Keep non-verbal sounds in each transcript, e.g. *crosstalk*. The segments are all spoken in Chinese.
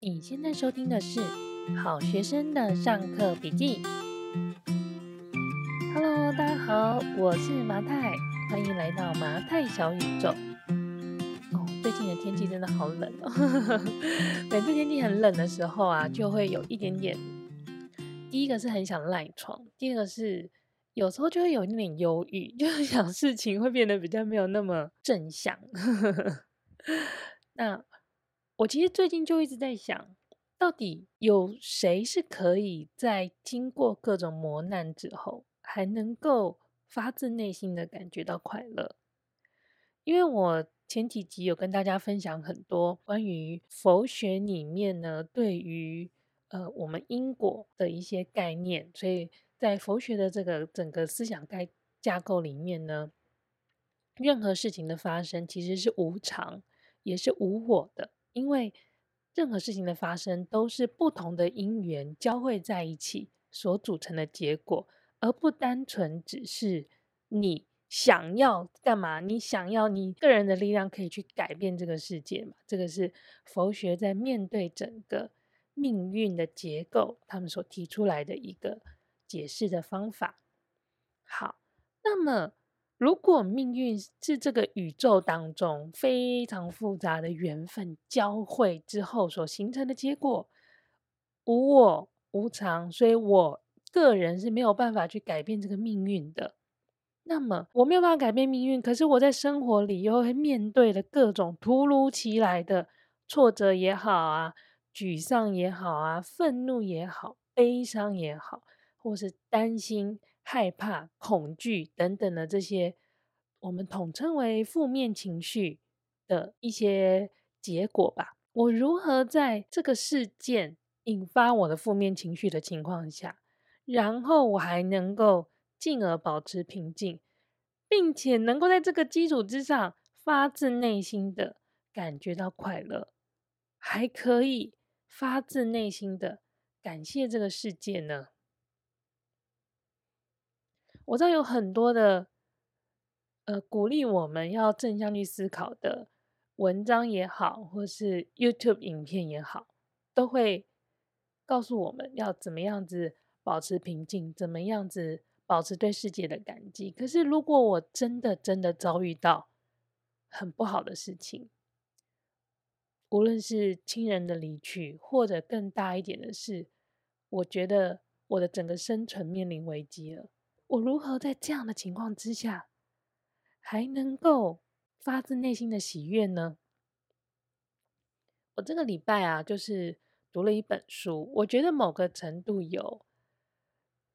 你现在收听的是好学生的上课笔记。Hello，大家好，我是麻太，欢迎来到麻太小宇宙。哦，最近的天气真的好冷哦。*laughs* 每次天气很冷的时候啊，就会有一点点。第一个是很想赖床，第二个是有时候就会有一点忧郁，*laughs* 就是想事情会变得比较没有那么正向。*laughs* 那。我其实最近就一直在想，到底有谁是可以在经过各种磨难之后，还能够发自内心的感觉到快乐？因为我前几集有跟大家分享很多关于佛学里面呢，对于呃我们因果的一些概念，所以在佛学的这个整个思想概架构里面呢，任何事情的发生其实是无常，也是无我的。因为任何事情的发生都是不同的因缘交汇在一起所组成的结果，而不单纯只是你想要干嘛，你想要你个人的力量可以去改变这个世界嘛？这个是佛学在面对整个命运的结构，他们所提出来的一个解释的方法。好，那么。如果命运是这个宇宙当中非常复杂的缘分交汇之后所形成的结果，无我无常，所以我个人是没有办法去改变这个命运的。那么我没有办法改变命运，可是我在生活里又会面对了各种突如其来的挫折也好啊，沮丧也好啊，愤怒也好，悲伤也好，或是担心。害怕、恐惧等等的这些，我们统称为负面情绪的一些结果吧。我如何在这个事件引发我的负面情绪的情况下，然后我还能够进而保持平静，并且能够在这个基础之上发自内心的感觉到快乐，还可以发自内心的感谢这个世界呢？我知道有很多的，呃，鼓励我们要正向去思考的文章也好，或是 YouTube 影片也好，都会告诉我们要怎么样子保持平静，怎么样子保持对世界的感激。可是，如果我真的真的遭遇到很不好的事情，无论是亲人的离去，或者更大一点的是，我觉得我的整个生存面临危机了。我如何在这样的情况之下，还能够发自内心的喜悦呢？我这个礼拜啊，就是读了一本书，我觉得某个程度有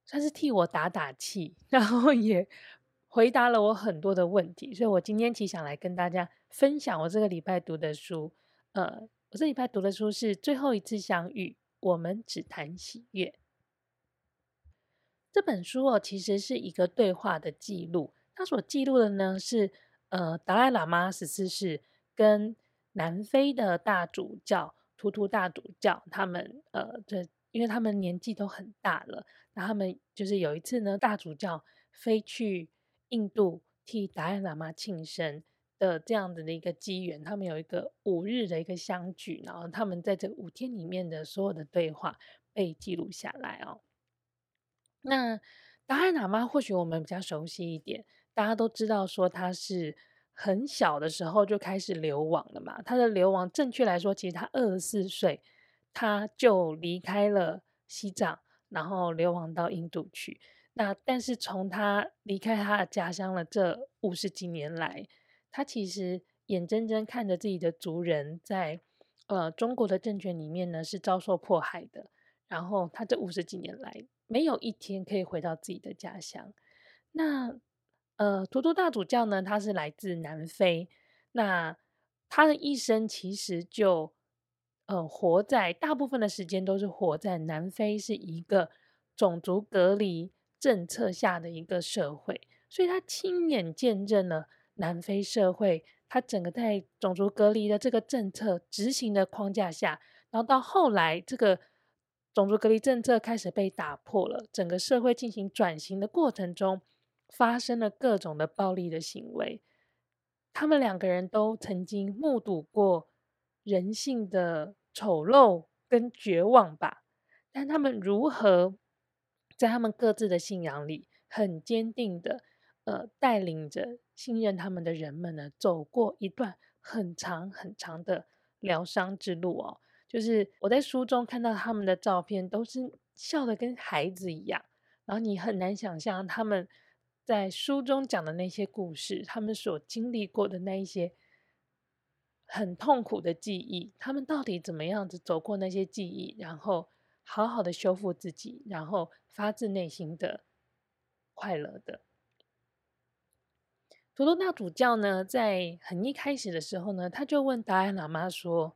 算是替我打打气，*laughs* 然后也回答了我很多的问题，所以我今天其实想来跟大家分享我这个礼拜读的书。呃，我这礼拜读的书是《最后一次相遇，我们只谈喜悦》。这本书哦，其实是一个对话的记录。它所记录的呢是，呃，达赖喇嘛十四世跟南非的大主教图图大主教他们，呃，这因为他们年纪都很大了，那他们就是有一次呢，大主教飞去印度替达赖喇嘛庆生的这样子的一个机缘，他们有一个五日的一个相聚，然后他们在这五天里面的所有的对话被记录下来哦。那达赖喇嘛或许我们比较熟悉一点，大家都知道说他是很小的时候就开始流亡了嘛。他的流亡，正确来说，其实他二十四岁他就离开了西藏，然后流亡到印度去。那但是从他离开他的家乡了这五十几年来，他其实眼睁睁看着自己的族人在呃中国的政权里面呢是遭受迫害的。然后他这五十几年来，没有一天可以回到自己的家乡。那呃，图图大主教呢，他是来自南非。那他的一生其实就呃活在大部分的时间都是活在南非是一个种族隔离政策下的一个社会，所以他亲眼见证了南非社会他整个在种族隔离的这个政策执行的框架下，然后到后来这个。种族隔离政策开始被打破了，整个社会进行转型的过程中，发生了各种的暴力的行为。他们两个人都曾经目睹过人性的丑陋跟绝望吧。但他们如何在他们各自的信仰里，很坚定的，呃，带领着信任他们的人们呢，走过一段很长很长的疗伤之路哦。就是我在书中看到他们的照片，都是笑得跟孩子一样，然后你很难想象他们在书中讲的那些故事，他们所经历过的那一些很痛苦的记忆，他们到底怎么样子走过那些记忆，然后。好好的修复自己，然后发自内心的快乐的。图图大主教呢，在很一开始的时候呢，他就问达赖喇嘛说：“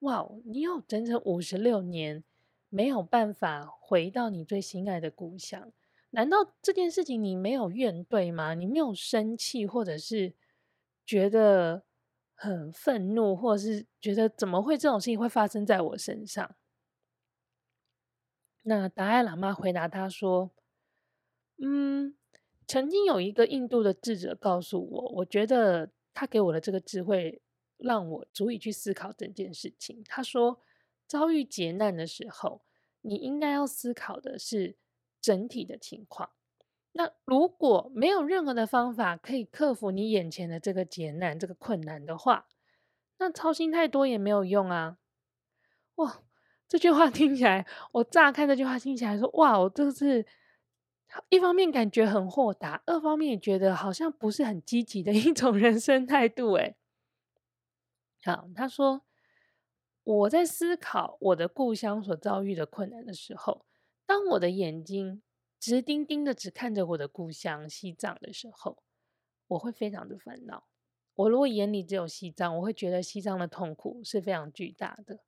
哇，你有整整五十六年没有办法回到你最心爱的故乡，难道这件事情你没有怨怼吗？你没有生气，或者是觉得很愤怒，或者是觉得怎么会这种事情会发生在我身上？”那达赖喇嘛回答他说：“嗯，曾经有一个印度的智者告诉我，我觉得他给我的这个智慧，让我足以去思考整件事情。他说，遭遇劫难的时候，你应该要思考的是整体的情况。那如果没有任何的方法可以克服你眼前的这个劫难、这个困难的话，那操心太多也没有用啊！哇！”这句话听起来，我乍看这句话听起来说，哇，我这是一方面感觉很豁达，二方面也觉得好像不是很积极的一种人生态度。哎，好，他说我在思考我的故乡所遭遇的困难的时候，当我的眼睛直盯盯的只看着我的故乡西藏的时候，我会非常的烦恼。我如果眼里只有西藏，我会觉得西藏的痛苦是非常巨大的。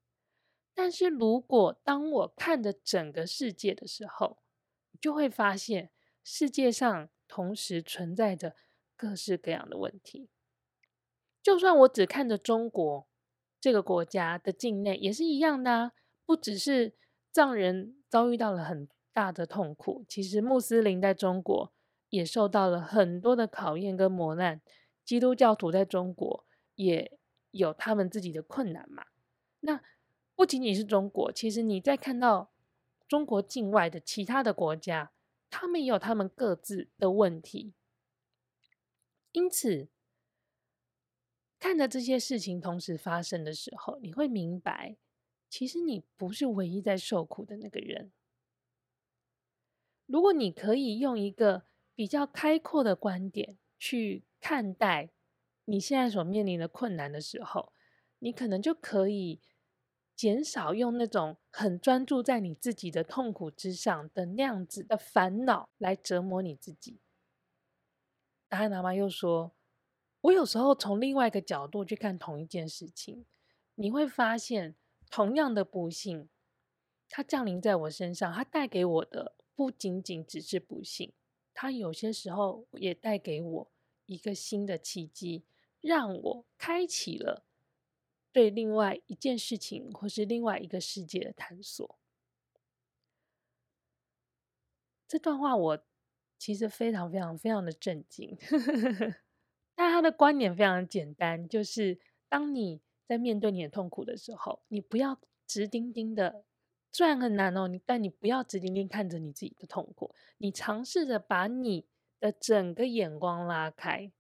但是如果当我看着整个世界的时候，就会发现世界上同时存在着各式各样的问题。就算我只看着中国这个国家的境内，也是一样的。不只是藏人遭遇到了很大的痛苦，其实穆斯林在中国也受到了很多的考验跟磨难。基督教徒在中国也有他们自己的困难嘛。那不仅仅是中国，其实你在看到中国境外的其他的国家，他们也有他们各自的问题。因此，看着这些事情同时发生的时候，你会明白，其实你不是唯一在受苦的那个人。如果你可以用一个比较开阔的观点去看待你现在所面临的困难的时候，你可能就可以。减少用那种很专注在你自己的痛苦之上的那样子的烦恼来折磨你自己。达赖喇嘛又说：“我有时候从另外一个角度去看同一件事情，你会发现同样的不幸，它降临在我身上，它带给我的不仅仅只是不幸，它有些时候也带给我一个新的契机，让我开启了。”对另外一件事情或是另外一个世界的探索，这段话我其实非常非常非常的震惊。但他的观点非常简单，就是当你在面对你的痛苦的时候，你不要直盯盯的，虽然很难哦，你但你不要直盯盯看着你自己的痛苦，你尝试着把你的整个眼光拉开，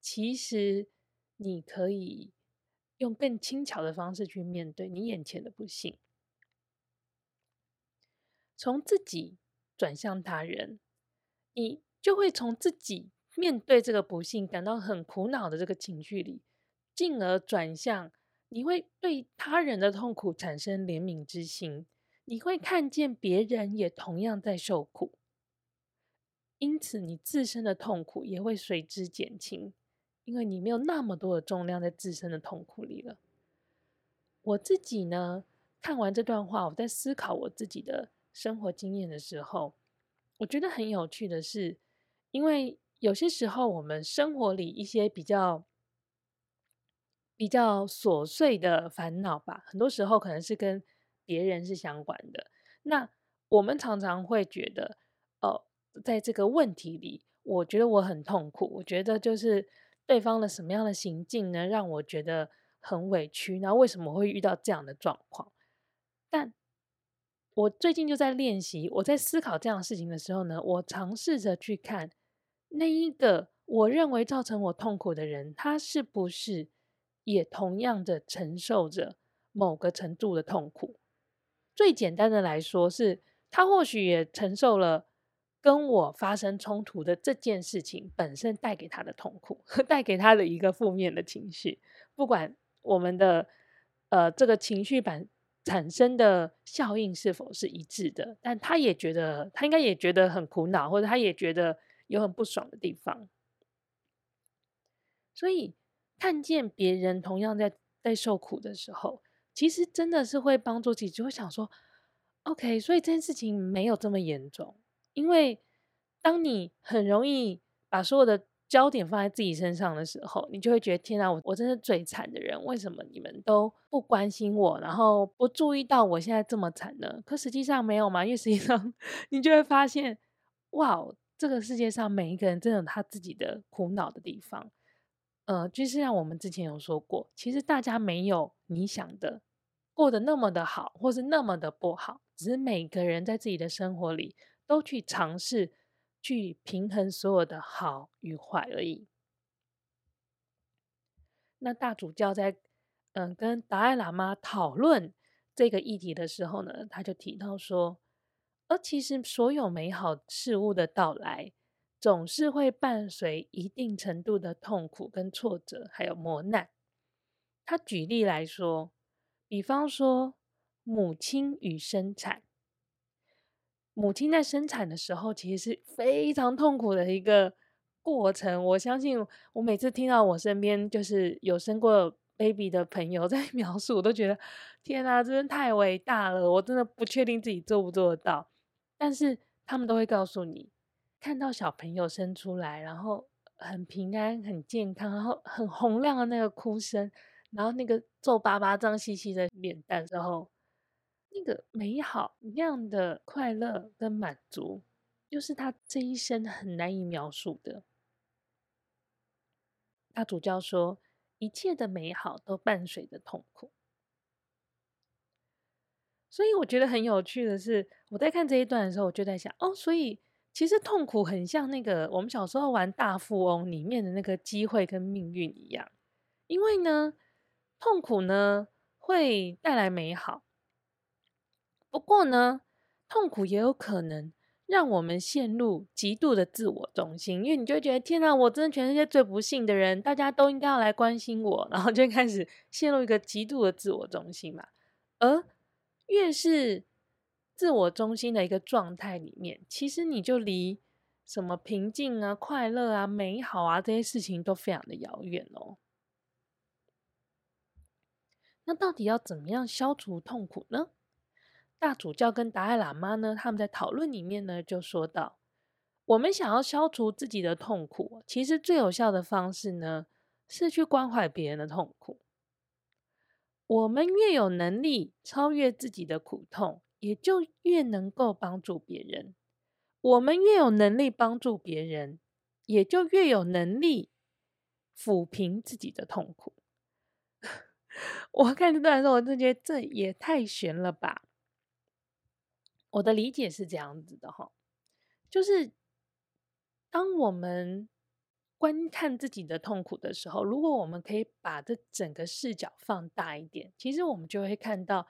其实你可以。用更轻巧的方式去面对你眼前的不幸，从自己转向他人，你就会从自己面对这个不幸感到很苦恼的这个情绪里，进而转向你会对他人的痛苦产生怜悯之心，你会看见别人也同样在受苦，因此你自身的痛苦也会随之减轻。因为你没有那么多的重量在自身的痛苦里了。我自己呢，看完这段话，我在思考我自己的生活经验的时候，我觉得很有趣的是，因为有些时候我们生活里一些比较比较琐碎的烦恼吧，很多时候可能是跟别人是相关的。那我们常常会觉得，哦，在这个问题里，我觉得我很痛苦，我觉得就是。对方的什么样的行径呢，让我觉得很委屈？那为什么会遇到这样的状况？但我最近就在练习，我在思考这样的事情的时候呢，我尝试着去看那一个我认为造成我痛苦的人，他是不是也同样的承受着某个程度的痛苦？最简单的来说是，他或许也承受了跟我发生冲突的这件事情本身带给他的痛苦，*laughs* 带给他的一个负面的情绪。不管我们的呃这个情绪版。产生的效应是否是一致的？但他也觉得，他应该也觉得很苦恼，或者他也觉得有很不爽的地方。所以，看见别人同样在在受苦的时候，其实真的是会帮助自己，就会想说：“OK，所以这件事情没有这么严重。”因为当你很容易把所有的焦点放在自己身上的时候，你就会觉得天啊，我我真是最惨的人，为什么你们都不关心我，然后不注意到我现在这么惨呢？可实际上没有嘛，因为实际上 *laughs* 你就会发现，哇，这个世界上每一个人真的有他自己的苦恼的地方。呃，就是像我们之前有说过，其实大家没有你想的过得那么的好，或是那么的不好，只是每个人在自己的生活里都去尝试。去平衡所有的好与坏而已。那大主教在嗯、跟达赖喇嘛讨论这个议题的时候呢，他就提到说，其实所有美好事物的到来，总是会伴随一定程度的痛苦跟挫折，还有磨难。他举例来说，比方说母亲与生产。母亲在生产的时候，其实是非常痛苦的一个过程。我相信，我每次听到我身边就是有生过 baby 的朋友 *laughs* 在描述，我都觉得天哪，真的太伟大了！我真的不确定自己做不做得到。但是他们都会告诉你，看到小朋友生出来，然后很平安、很健康，然后很洪亮的那个哭声，然后那个皱巴巴、脏兮兮的脸蛋之后。那个美好那样的快乐跟满足，又是他这一生很难以描述的。大主教说，一切的美好都伴随着痛苦。所以我觉得很有趣的是，我在看这一段的时候，我就在想，哦，所以其实痛苦很像那个我们小时候玩大富翁里面的那个机会跟命运一样，因为呢，痛苦呢会带来美好。不过呢，痛苦也有可能让我们陷入极度的自我中心，因为你就会觉得天哪，我真的全世界最不幸的人，大家都应该要来关心我，然后就开始陷入一个极度的自我中心嘛。而越是自我中心的一个状态里面，其实你就离什么平静啊、快乐啊、美好啊这些事情都非常的遥远哦。那到底要怎么样消除痛苦呢？大主教跟达赖喇嘛呢，他们在讨论里面呢，就说到，我们想要消除自己的痛苦，其实最有效的方式呢，是去关怀别人的痛苦。我们越有能力超越自己的苦痛，也就越能够帮助别人。我们越有能力帮助别人，也就越有能力抚平自己的痛苦。*laughs* 我看这段时候，我就觉得这也太玄了吧。我的理解是这样子的哈，就是当我们观看自己的痛苦的时候，如果我们可以把这整个视角放大一点，其实我们就会看到，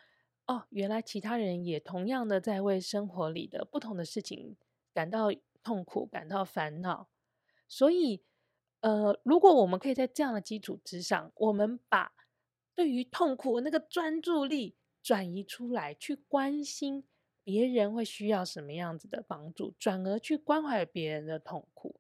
哦，原来其他人也同样的在为生活里的不同的事情感到痛苦、感到烦恼。所以，呃，如果我们可以在这样的基础之上，我们把对于痛苦那个专注力转移出来，去关心。别人会需要什么样子的帮助，转而去关怀别人的痛苦，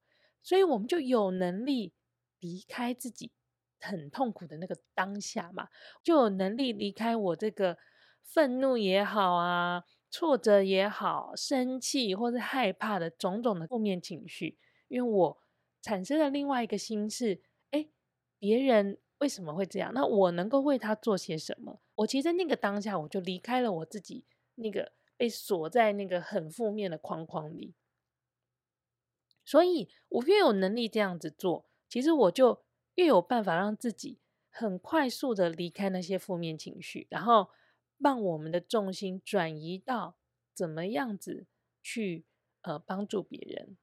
所以我们就有能力离开自己很痛苦的那个当下嘛，就有能力离开我这个愤怒也好啊，挫折也好，生气或是害怕的种种的负面情绪，因为我产生了另外一个心事，诶，别人为什么会这样？那我能够为他做些什么？我其实那个当下，我就离开了我自己那个。被锁在那个很负面的框框里，所以我越有能力这样子做，其实我就越有办法让自己很快速的离开那些负面情绪，然后让我们的重心转移到怎么样子去呃帮助别人。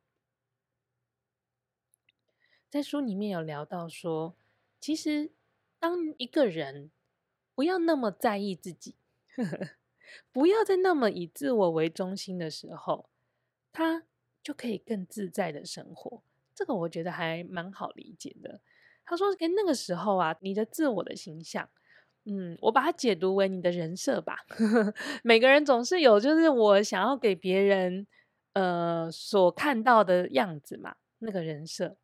在书里面有聊到说，其实当一个人不要那么在意自己，呵呵，不要再那么以自我为中心的时候，他就可以更自在的生活。这个我觉得还蛮好理解的。他说：“跟那个时候啊，你的自我的形象，嗯，我把它解读为你的人设吧。*laughs* 每个人总是有，就是我想要给别人呃所看到的样子嘛，那个人设。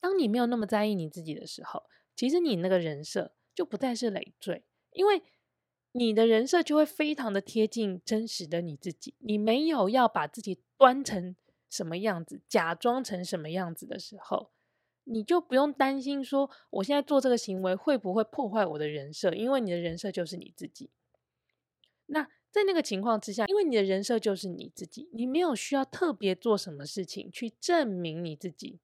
当你没有那么在意你自己的时候，其实你那个人设就不再是累赘，因为你的人设就会非常的贴近真实的你自己。你没有要把自己端成什么样子，假装成什么样子的时候。”你就不用担心说，我现在做这个行为会不会破坏我的人设？因为你的人设就是你自己。那在那个情况之下，因为你的人设就是你自己，你没有需要特别做什么事情去证明你自己，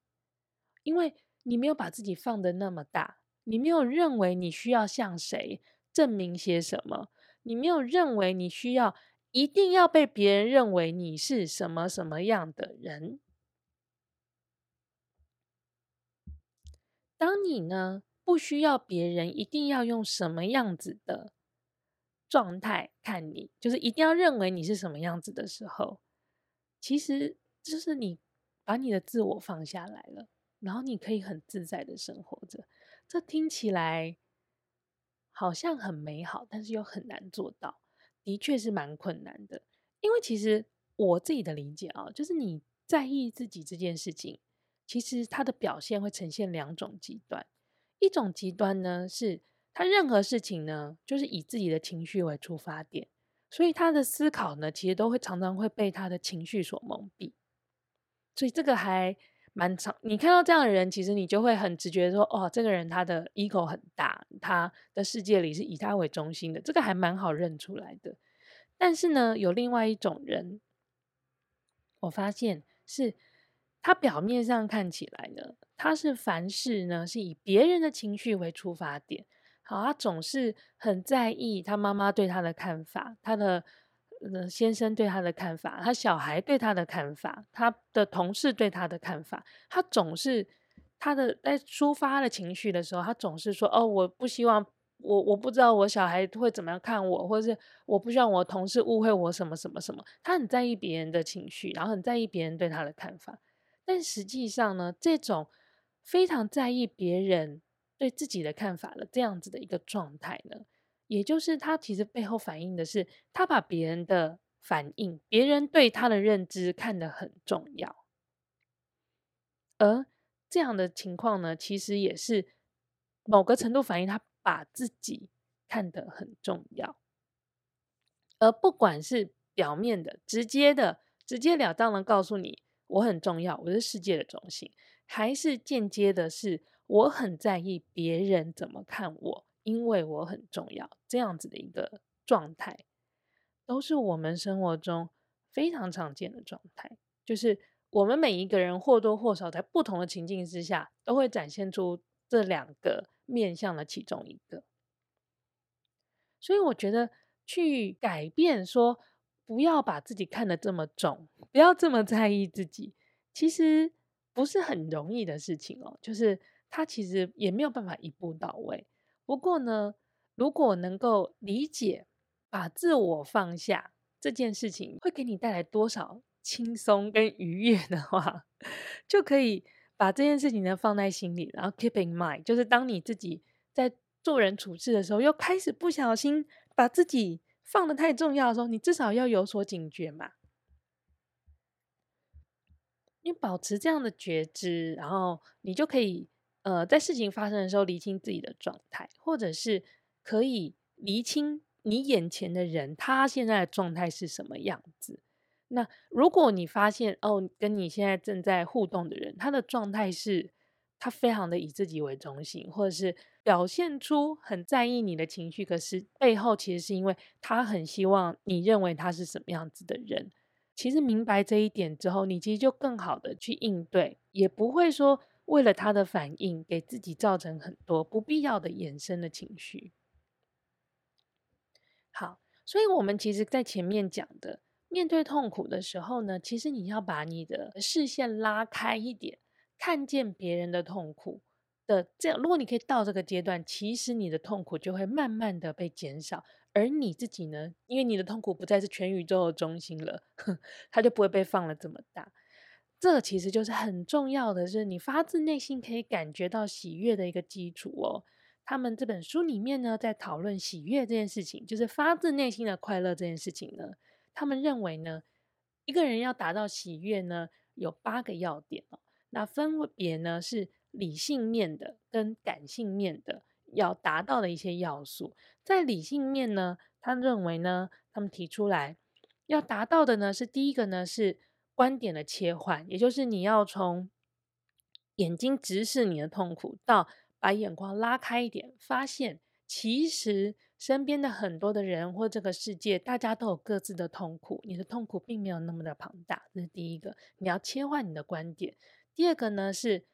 因为你没有把自己放得那么大，你没有认为你需要像谁证明些什么，你没有认为你需要一定要被别人认为你是什么什么样的人。当你呢，不需要别人一定要用什么样子的状态看你，就是一定要认为你是什么样子的时候，其实就是你把你的自我放下来了，然后你可以很自在的生活着。这听起来好像很美好，但是又很难做到，的确是蛮困难的。因为其实我自己的理解啊，就是你在意自己这件事情。其实他的表现会呈现两种极端，一种极端呢，是他任何事情呢，就是以自己的情绪为出发点，所以他的思考呢，其实都会常常会被他的情绪所蒙蔽，所以这个还蛮常。你看到这样的人，其实你就会很直觉说，哦，这个人他的 ego 很大，他的世界里是以他为中心的，这个还蛮好认出来的。但是呢，有另外一种人，我发现是。他表面上看起来呢，他是凡事呢是以别人的情绪为出发点。好，他总是很在意他妈妈对他的看法，他的先生对他的看法，他小孩对他的看法，他的同事对他的看法。他总是他的在抒发的情绪的时候，他总是说：“哦，我不希望我我不知道我小孩会怎么样看我，或者是我不希望我同事误会我什么什么什么。”他很在意别人的情绪，然后很在意别人对他的看法。但实际上呢，这种非常在意别人对自己的看法的这样子的一个状态呢，也就是他其实背后反映的是，他把别人的反应、别人对他的认知看得很重要，而这样的情况呢，其实也是某个程度反映他把自己看得很重要，而不管是表面的、直接的、直截了当的告诉你。我很重要，我是世界的中心，还是间接的是我很在意别人怎么看我，因为我很重要，这样子的一个状态，都是我们生活中非常常见的状态。就是我们每一个人或多或少在不同的情境之下，都会展现出这两个面向的其中一个。所以我觉得去改变说。不要把自己看得这么重，不要这么在意自己，其实不是很容易的事情哦。就是他其实也没有办法一步到位。不过呢，如果能够理解，把自我放下这件事情会给你带来多少轻松跟愉悦的话，*laughs* 就可以把这件事情呢放在心里，然后 keep in mind，就是当你自己在做人处事的时候，又开始不小心把自己。放得太重要的时候，你至少要有所警觉嘛。你保持这样的觉知，然后你就可以呃，在事情发生的时候厘清自己的状态，或者是可以厘清你眼前的人他现在的状态是什么样子。那如果你发现哦，跟你现在正在互动的人，他的状态是他非常的以自己为中心，或者是。表现出很在意你的情绪，可是背后其实是因为他很希望你认为他是什么样子的人。其实明白这一点之后，你其实就更好的去应对，也不会说为了他的反应给自己造成很多不必要的衍生的情绪。好所以，我们其实，在前面讲的，面对痛苦的时候呢，其实你要把你的视线拉开一点，看见别人的痛苦的这样。如果你可以到这个阶段，其实你的痛苦就会慢慢的被减少，而你自己呢，因为你的痛苦不再是全宇宙的中心了，*laughs* 它就不会被放了这么大。这其实就是很重要的，是你发自内心可以感觉到喜悦的一个基础哦。他们这本书里面呢，在讨论喜悦这件事情，就是发自内心的快乐这件事情呢。他们认为呢，一个人要达到喜悦呢，有八个要点哦。那分别呢是理性面的跟感性面的要达到的一些要素。在理性面呢，他认为呢，他们提出来要达到的呢是第一个呢是观点的切换，也就是你要从眼睛直视你的痛苦到。把眼光拉开一点，发现其实身边的很多的人或这个世界，大家都有各自的痛苦。你的痛苦并没有那么的庞大，这是第一个。你要切换你的观点。第二个呢是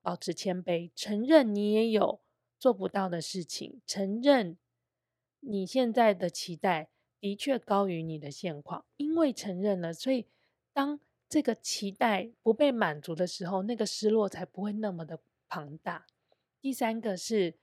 保持谦卑，承认你也有做不到的事情，承认你现在的期待的确高于你的现况。因为承认了，所以当这个期待不被满足的时候，那个失落才不会那么的庞大。第三个是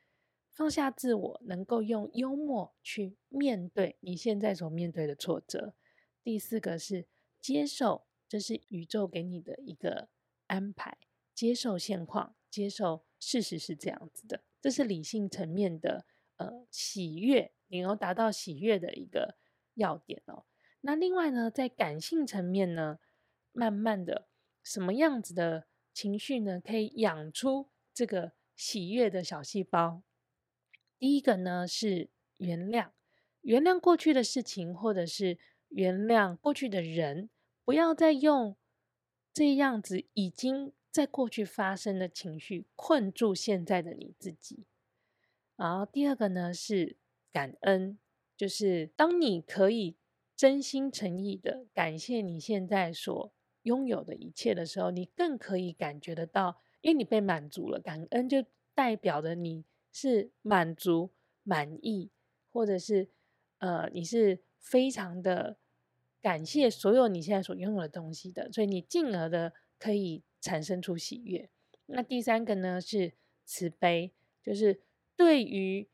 放下自我，能够用幽默去面对你现在所面对的挫折。第四个是接受，这是宇宙给你的一个安排，接受现况，接受事实是这样子的。这是理性层面的呃喜悦，你要达到喜悦的一个要点哦。那另外呢，在感性层面呢，慢慢的什么样子的情绪呢，可以养出这个。喜悦的小细胞，第一个呢是原谅，原谅过去的事情，或者是原谅过去的人，不要再用这样子已经在过去发生的情绪困住现在的你自己。然后第二个呢是感恩，就是当你可以真心诚意的感谢你现在所拥有的一切的时候，你更可以感觉得到。因为你被满足了，感恩就代表着你是满足、满意，或者是呃，你是非常的感谢所有你现在所拥有的东西的，所以你进而的可以产生出喜悦。那第三个呢是慈悲，就是对于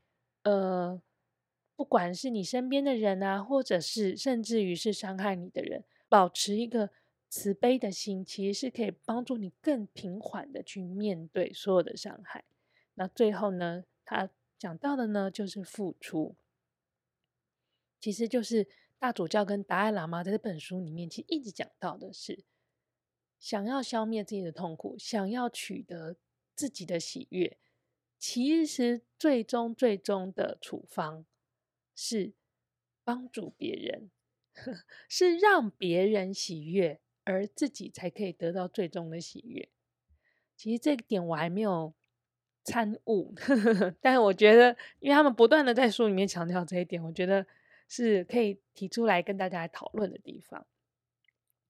呃，不管是你身边的人啊，或者是甚至于是伤害你的人，保持一个。慈悲的心其实是可以帮助你更平缓的去面对所有的伤害。那最后呢，他讲到的呢就是付出，其实就是大主教跟达赖喇嘛在这本书里面其实一直讲到的是，想要消灭自己的痛苦，想要取得自己的喜悦，其实最终最终的处方是帮助别人，*laughs* 是让别人喜悦。而自己才可以得到最终的喜悦。其实这个点我还没有参悟，*laughs* 但是我觉得，因为他们不断的在书里面强调这一点，我觉得是可以提出来跟大家讨论的地方。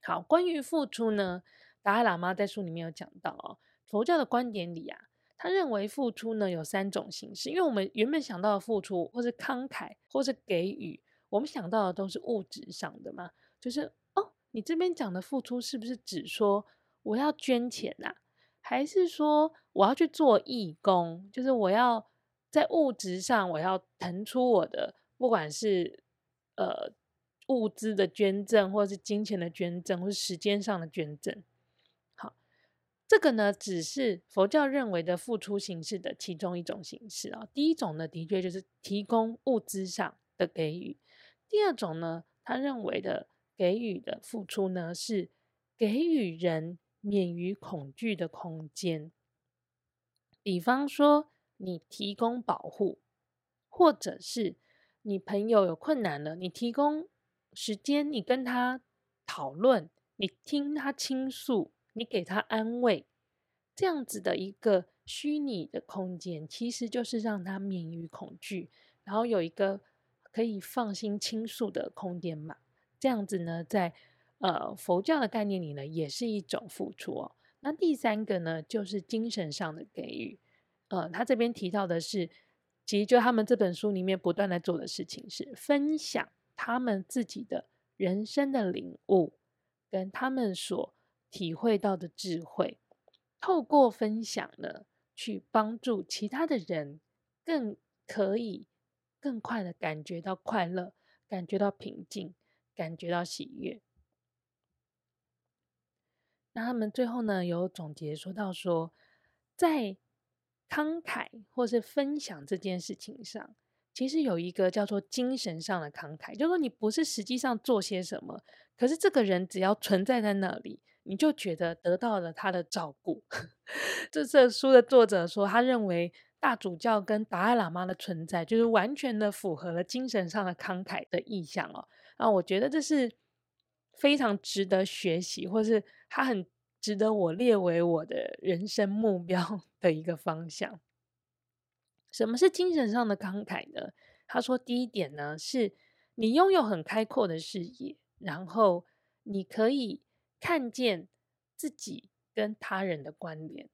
好，关于付出呢，达赖喇嘛在书里面有讲到哦，佛教的观点里啊，他认为付出呢有三种形式，因为我们原本想到的付出，或是慷慨，或是给予，我们想到的都是物质上的嘛，就是哦。你这边讲的付出是不是指说我要捐钱、啊，还是说我要去做义工？就是我要在物质上我要腾出我的，不管是呃物资的捐赠，或是金钱的捐赠，或是时间上的捐赠。这个呢只是佛教认为的付出形式的其中一种形式啊。第一种呢，的确就是提供物资上的给予；第二种呢，他认为的。给予的付出呢，是给予人免于恐惧的空间。比方说，你提供保护，或者是你朋友有困难了，你提供时间，你跟他讨论，你听他倾诉，你给他安慰，这样子的一个虚拟的空间，其实就是让他免于恐惧，然后有一个可以放心倾诉的空间嘛。这样子呢，在呃佛教的概念里呢，也是一种付出哦。那第三个呢，就是精神上的给予。呃，他这边提到的是，其实就他们这本书里面不断在做的事情是分享他们自己的人生的领悟，跟他们所体会到的智慧，透过分享呢，去帮助其他的人，更可以更快的感觉到快乐，感觉到平静，感觉到喜悦。那他们最后呢，有总结说到说，在慷慨或是分享这件事情上，其实有一个叫做精神上的慷慨，就是说你不是实际上做些什么，可是这个人只要存在在那里。你就觉得得到了他的照顾。*laughs* 这这书的作者说，他认为大主教跟达赖喇嘛的存在，就是完全的符合了精神上的慷慨的意象哦。那我觉得这是非常值得学习，或是他很值得我列为我的人生目标的一个方向。什么是精神上的慷慨呢？他说，第一点呢，是你拥有很开阔的视野，然后你可以。看见自己跟他人的关联。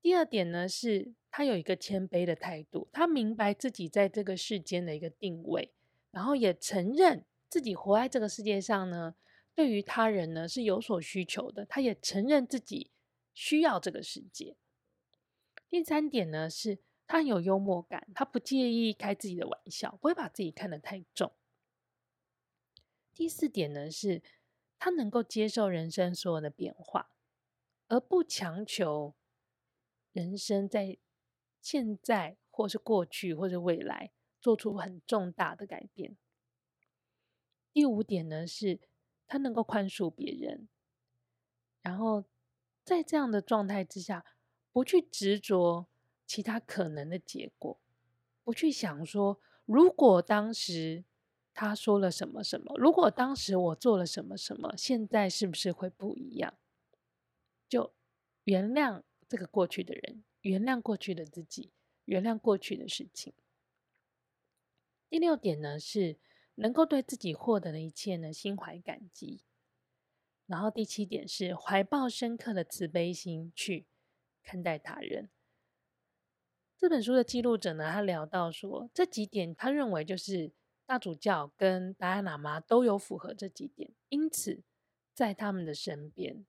第二点呢，是他有一个谦卑的态度，他明白自己在这个世间的一个定位，然后也承认自己活在这个世界上呢，对于他人呢是有所需求的。他也承认自己需要这个世界。第三点呢，是他很有幽默感，他不介意开自己的玩笑，不会把自己看得太重。第四点呢是。他能够接受人生所有的变化，而不强求人生在现在或是过去或是未来做出很重大的改变。第五点呢，是他能够宽恕别人，然后在这样的状态之下，不去执着其他可能的结果，不去想说如果当时。他说了什么什么？如果当时我做了什么什么，现在是不是会不一样？就原谅这个过去的人，原谅过去的自己，原谅过去的事情。第六点呢，是能够对自己获得的一切呢，心怀感激。然后第七点是怀抱深刻的慈悲心去看待他人。这本书的记录者呢，他聊到说，这几点他认为就是。大主教跟达赖喇嘛都有符合这几点，因此在他们的身边，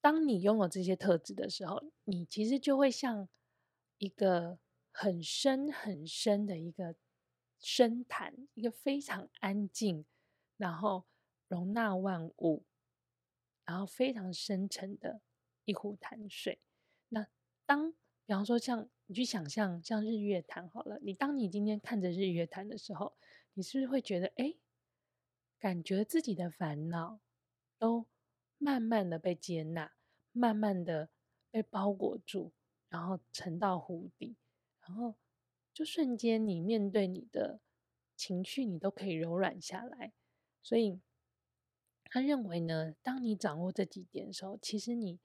当你拥有这些特质的时候，你其实就会像一个很深很深的一个深潭，一个非常安静，然后容纳万物，然后非常深沉的一壶潭水。那当比方说像你去想象像日月潭好了，你当你今天看着日月潭的时候。你是不是会觉得，哎，感觉自己的烦恼都慢慢的被接纳，慢慢的被包裹住，然后沉到湖底，然后就瞬间你面对你的情绪，你都可以柔软下来。所以他认为呢，当你掌握这几点的时候，其实你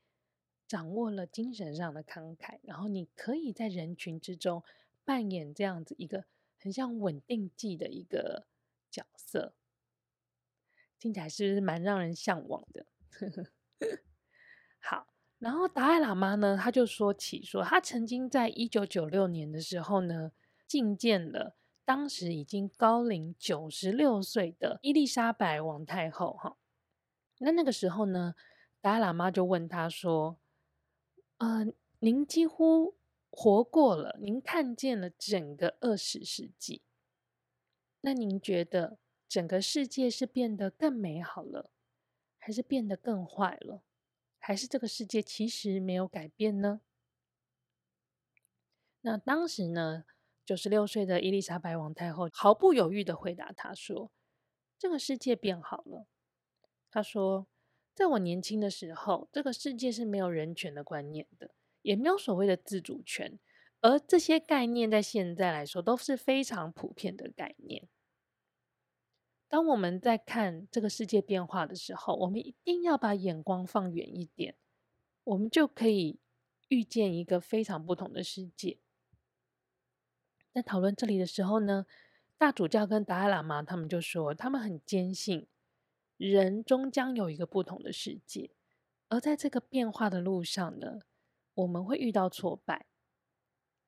掌握了精神上的慷慨，然后你可以在人群之中扮演这样子一个。很像稳定剂的一个角色，听起来是不是蛮让人向往的？*laughs* 好，然后达赖喇嘛呢，他就说起说，他曾经在一九九六年的时候呢，觐见了当时已经高龄九十六岁的伊丽莎白王太后。哈，那那个时候呢，达赖喇嘛就问他说：“呃，您几乎……”活过了，您看见了整个二十世纪，那您觉得整个世界是变得更美好了，还是变得更坏了，还是这个世界其实没有改变呢？那当时呢，九十六岁的伊丽莎白王太后毫不犹豫的回答他说：“这个世界变好了。”他说：“在我年轻的时候，这个世界是没有人权的观念的。”也没有所谓的自主权，而这些概念在现在来说都是非常普遍的概念。当我们在看这个世界变化的时候，我们一定要把眼光放远一点，我们就可以遇见一个非常不同的世界。在讨论这里的时候呢，大主教跟达赖喇嘛他们就说，他们很坚信人终将有一个不同的世界，而在这个变化的路上呢，我们会遇到挫败，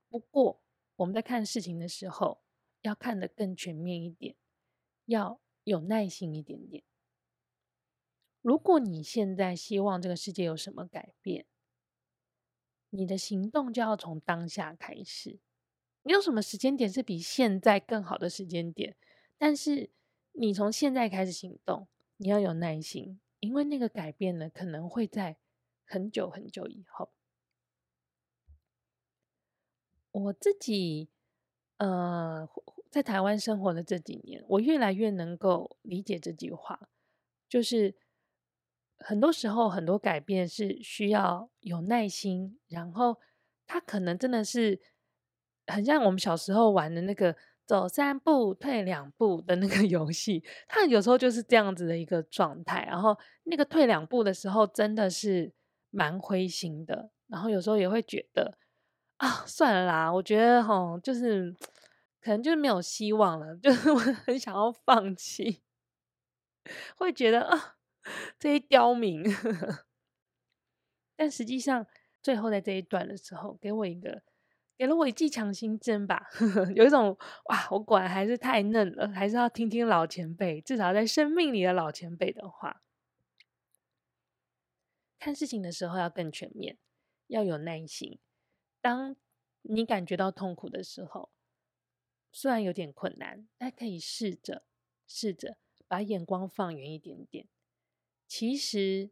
不过我们在看事情的时候要看得更全面一点，要有耐心一点点。如果你现在希望这个世界有什么改变，你的行动就要从当下开始。你有什么时间点是比现在更好的时间点？但是你从现在开始行动，你要有耐心，因为那个改变呢，可能会在很久很久以后。我自己，呃，在台湾生活的这几年，我越来越能够理解这句话，就是。很多时候，很多改变是需要有耐心，然后他可能真的是很像我们小时候玩的那个走三步退两步的那个 *laughs* 游戏，他有时候就是这样子的一个状态。然后那个退两步的时候，真的是蛮灰心的。然后有时候也会觉得啊，算了啦，我觉得齁，就是可能就是没有希望了，*laughs* 就是我很想要放弃，会觉得啊。这一刁民，*laughs* 但实际上最后在这一段的时候，给我一个，给了我一剂强心针吧。*laughs* 有一种哇，我果然还是太嫩了，还是要听听老前辈，至少在生命里的老前辈的话。看事情的时候要更全面，要有耐心。当你感觉到痛苦的时候，虽然有点困难，但可以试着试着把眼光放远一点点。其实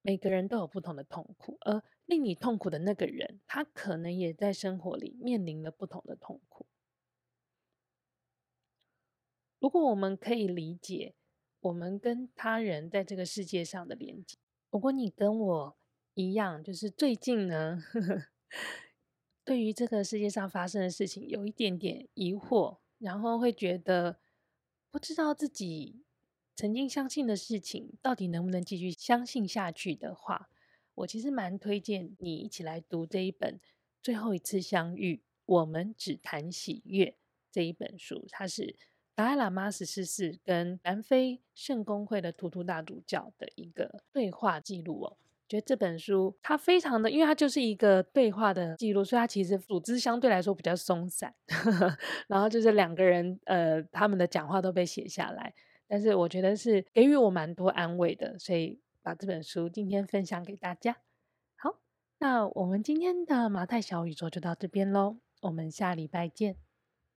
每个人都有不同的痛苦，而令你痛苦的那个人，他可能也在生活里面临了不同的痛苦。如果我们可以理解我们跟他人在这个世界上的连接，如果你跟我一样，就是最近呢，呵呵，对于这个世界上发生的事情有一点点疑惑，然后会觉得不知道自己。曾经相信的事情，到底能不能继续相信下去的话，我其实蛮推荐你一起来读这一本《最后一次相遇，我们只谈喜悦》这一本书。它是达赖喇嘛十四世跟南非圣公会的图图大主教的一个对话记录哦。觉得这本书它非常的，因为它就是一个对话的记录，所以它其实组织相对来说比较松散。*laughs* 然后就是两个人呃，他们的讲话都被写下来。但是我觉得是给予我蛮多安慰的，所以把这本书今天分享给大家。好，那我们今天的马太小宇宙就到这边喽，我们下礼拜见。